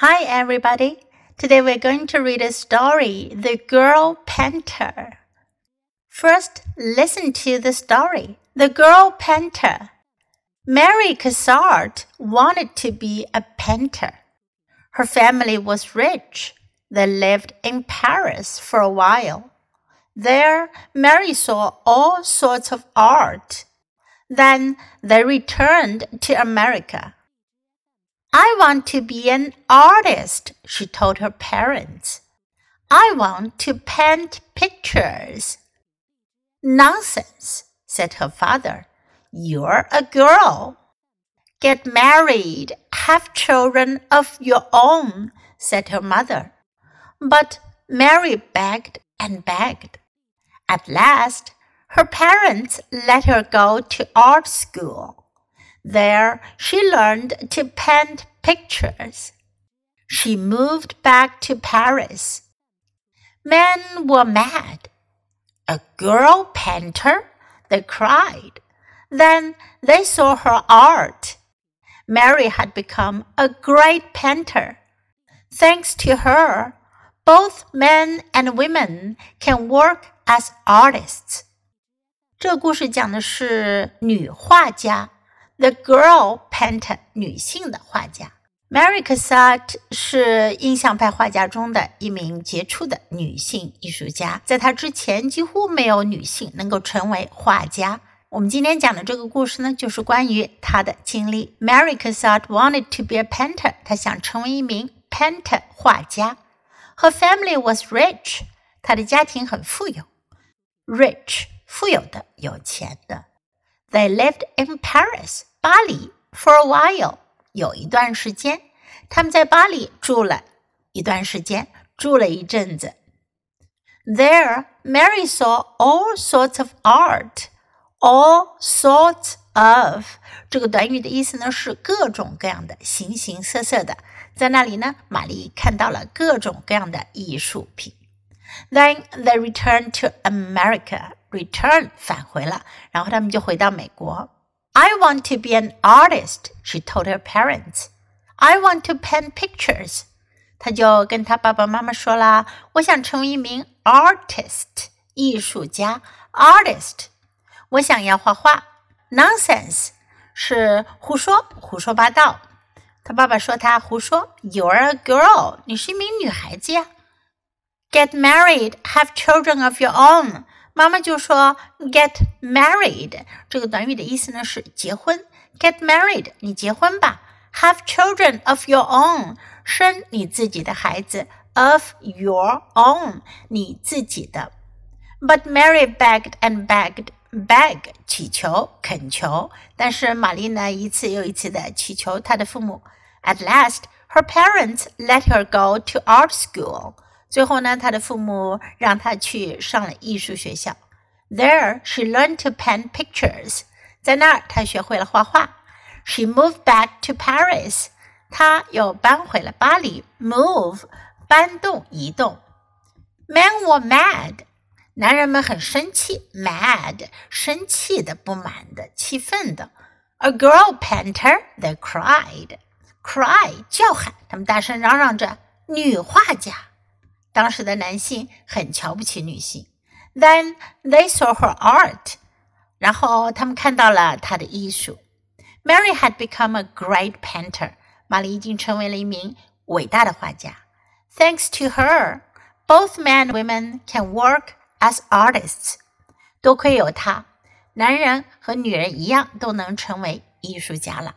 Hi, everybody. Today we're going to read a story, The Girl Painter. First, listen to the story, The Girl Painter. Mary Cassatt wanted to be a painter. Her family was rich. They lived in Paris for a while. There, Mary saw all sorts of art. Then they returned to America. I want to be an artist, she told her parents. I want to paint pictures. Nonsense, said her father. You're a girl. Get married, have children of your own, said her mother. But Mary begged and begged. At last, her parents let her go to art school. There, she learned to paint pictures. She moved back to Paris. Men were mad. A girl painter? They cried. Then they saw her art. Mary had become a great painter. Thanks to her, both men and women can work as artists. 这个故事讲的是女画家 The girl painter，女性的画家。Mary Cassatt 是印象派画家中的一名杰出的女性艺术家。在她之前，几乎没有女性能够成为画家。我们今天讲的这个故事呢，就是关于她的经历。Mary Cassatt wanted to be a painter，她想成为一名 painter 画家。Her family was rich，她的家庭很富有。Rich，富有的，有钱的。They lived in Paris，巴黎，for a while，有一段时间，他们在巴黎住了一段时间，住了一阵子。There, Mary saw all sorts of art. All sorts of 这个短语的意思呢是各种各样的、形形色色的。在那里呢，玛丽看到了各种各样的艺术品。Then they returned to America. Return 返回了，然后他们就回到美国。I want to be an artist, she told her parents. I want to paint pictures. 她就跟她爸爸妈妈说啦，我想成为一名 artist，艺术家，artist。我想要画画。Nonsense 是胡说，胡说八道。他爸爸说他胡说。You're a girl，你是一名女孩子呀。Get married, have children of your own。 妈妈就说 “get married” 这个短语的意思呢是结婚。Get married，你结婚吧。Have children of your own，生你自己的孩子。Of your own，你自己的。But Mary begged and begged. Beg 祈求、恳求，但是玛丽呢一次又一次的祈求她的父母。At last, her parents let her go to art school. 最后呢，他的父母让他去上了艺术学校。There, she learned to paint pictures. 在那儿，她学会了画画。She moved back to Paris. 她又搬回了巴黎。Move，搬动、移动。Men were mad. 男人们很生气，mad，生气的、不满的、气愤的。A girl painter, they cried. Cry，叫喊，他们大声嚷嚷着：“女画家。”当时的男性很瞧不起女性。Then they saw her art，然后他们看到了她的艺术。Mary had become a great painter，玛丽已经成为了一名伟大的画家。Thanks to her, both men and women can work as artists。多亏有她，男人和女人一样都能成为艺术家了。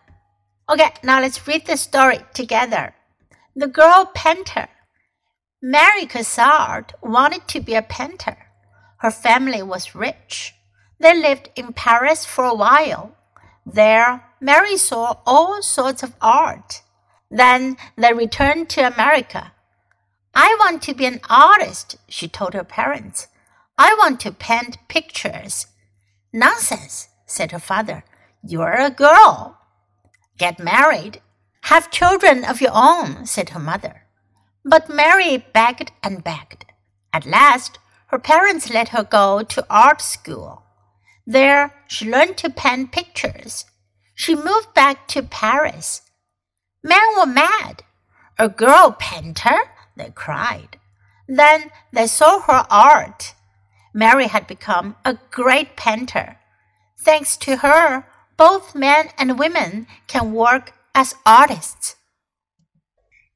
Okay, now let's read the story together. The girl painter. Mary Cassatt wanted to be a painter. Her family was rich. They lived in Paris for a while. There, Mary saw all sorts of art. Then they returned to America. I want to be an artist, she told her parents. I want to paint pictures. Nonsense, said her father. You're a girl. Get married. Have children of your own, said her mother. But Mary begged and begged. At last, her parents let her go to art school. There, she learned to paint pictures. She moved back to Paris. Men were mad. a girl painter? They cried. Then they saw her art. Mary had become a great painter. Thanks to her, both men and women can work as artists.